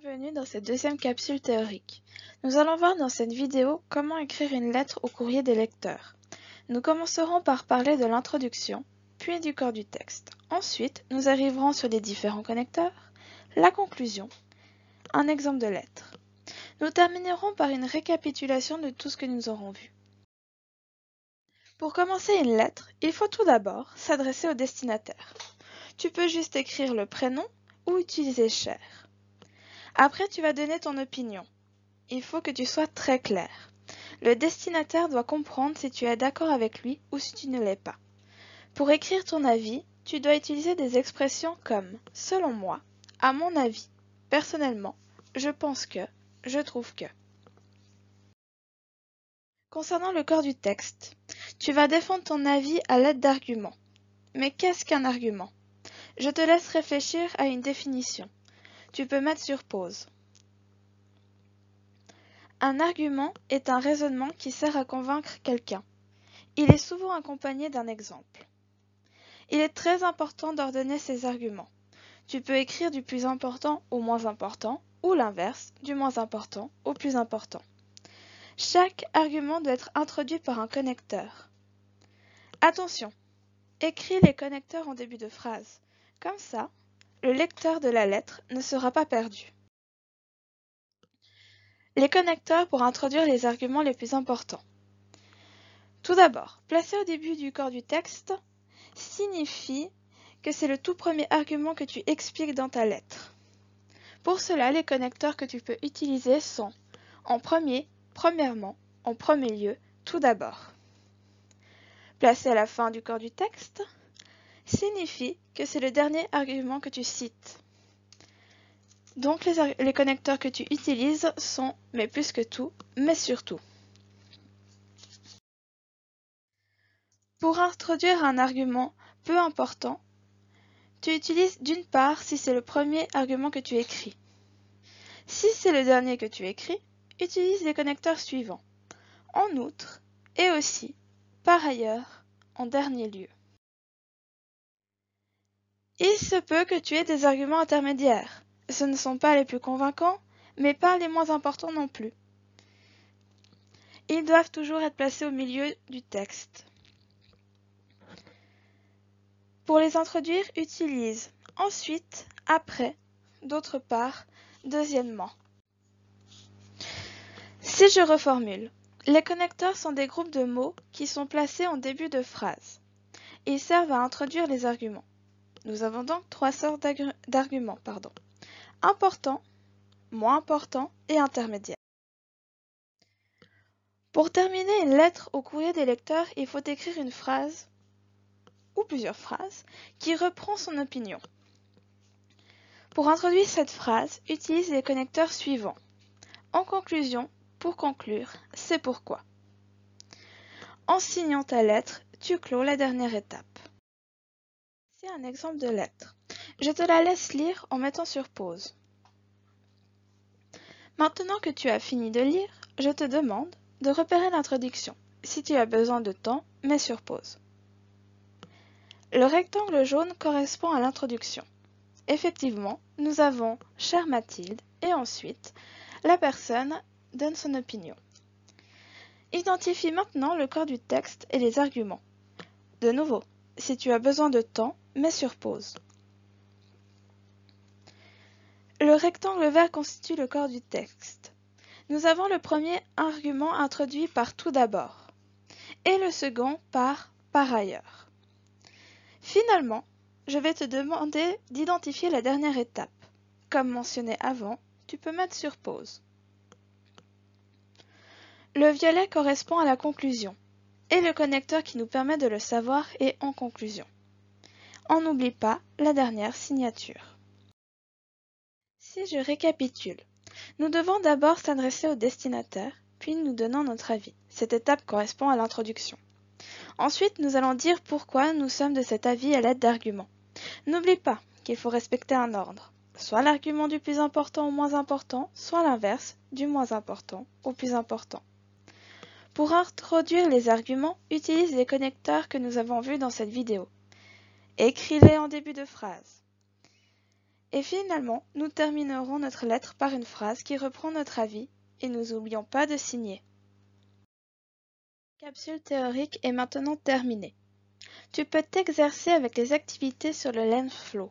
Bienvenue dans cette deuxième capsule théorique. Nous allons voir dans cette vidéo comment écrire une lettre au courrier des lecteurs. Nous commencerons par parler de l'introduction, puis du corps du texte. Ensuite, nous arriverons sur les différents connecteurs, la conclusion, un exemple de lettre. Nous terminerons par une récapitulation de tout ce que nous aurons vu. Pour commencer une lettre, il faut tout d'abord s'adresser au destinataire. Tu peux juste écrire le prénom ou utiliser cher. Après, tu vas donner ton opinion. Il faut que tu sois très clair. Le destinataire doit comprendre si tu es d'accord avec lui ou si tu ne l'es pas. Pour écrire ton avis, tu dois utiliser des expressions comme selon moi, à mon avis, personnellement, je pense que, je trouve que. Concernant le corps du texte, tu vas défendre ton avis à l'aide d'arguments. Mais qu'est-ce qu'un argument? Je te laisse réfléchir à une définition. Tu peux mettre sur pause. Un argument est un raisonnement qui sert à convaincre quelqu'un. Il est souvent accompagné d'un exemple. Il est très important d'ordonner ses arguments. Tu peux écrire du plus important au moins important ou l'inverse, du moins important au plus important. Chaque argument doit être introduit par un connecteur. Attention, écris les connecteurs en début de phrase. Comme ça, le lecteur de la lettre ne sera pas perdu. Les connecteurs pour introduire les arguments les plus importants. Tout d'abord, placer au début du corps du texte signifie que c'est le tout premier argument que tu expliques dans ta lettre. Pour cela, les connecteurs que tu peux utiliser sont en premier, premièrement, en premier lieu, tout d'abord. Placer à la fin du corps du texte signifie que c'est le dernier argument que tu cites. Donc les, connecteurs que tu utilises sont mais plus que tout, mais surtout. Pour introduire un argument peu important, tu utilises d'une part si c'est le premier argument que tu écris. Si c'est le dernier que tu écris, utilise les connecteurs suivants. En outre, et aussi, par ailleurs, en dernier lieu. Il se peut que tu aies des arguments intermédiaires. Ce ne sont pas les plus convaincants, mais pas les moins importants non plus. Ils doivent toujours être placés au milieu du texte. Pour les introduire, utilise ensuite, après, d'autre part, deuxièmement. Si je reformule, les connecteurs sont des groupes de mots qui sont placés en début de phrase. Ils servent à introduire les arguments. Nous avons donc trois sortes d'arguments. Pardon. Important, moins important et intermédiaire. Pour terminer une lettre au courrier des lecteurs, il faut écrire une phrase ou plusieurs phrases qui reprend son opinion. Pour introduire cette phrase, utilise les connecteurs suivants. En conclusion, pour conclure, c'est pourquoi. En signant ta lettre, tu clôt la dernière étape un exemple de lettre. Je te la laisse lire en mettant sur pause. Maintenant que tu as fini de lire, je te demande de repérer l'introduction. Si tu as besoin de temps, mets sur pause. Le rectangle jaune correspond à l'introduction. Effectivement, nous avons « Chère Mathilde » et ensuite, la personne donne son opinion. Identifie maintenant le corps du texte et les arguments. De nouveau, si tu as besoin de temps, mets sur pause. Le rectangle vert constitue le corps du texte. Nous avons le premier argument introduit par tout d'abord et le second par par ailleurs. Finalement, je vais te demander d'identifier la dernière étape. Comme mentionné avant, tu peux mettre sur pause. Le violet correspond à la conclusion et le connecteur qui nous permet de le savoir est en conclusion. On n'oublie pas la dernière signature. Si je récapitule, nous devons d'abord s'adresser au destinataire, puis nous donnons notre avis. Cette étape correspond à l'introduction. Ensuite, nous allons dire pourquoi nous sommes de cet avis à l'aide d'arguments. N'oublie pas qu'il faut respecter un ordre, soit l'argument du plus important au moins important, soit l'inverse, du moins important au plus important. Pour introduire les arguments, utilise les connecteurs que nous avons vus dans cette vidéo. Écris-les en début de phrase. Et finalement, nous terminerons notre lettre par une phrase qui reprend notre avis et nous n'oublions pas de signer. Capsule théorique est maintenant terminée. Tu peux t'exercer avec les activités sur le Lens Flow.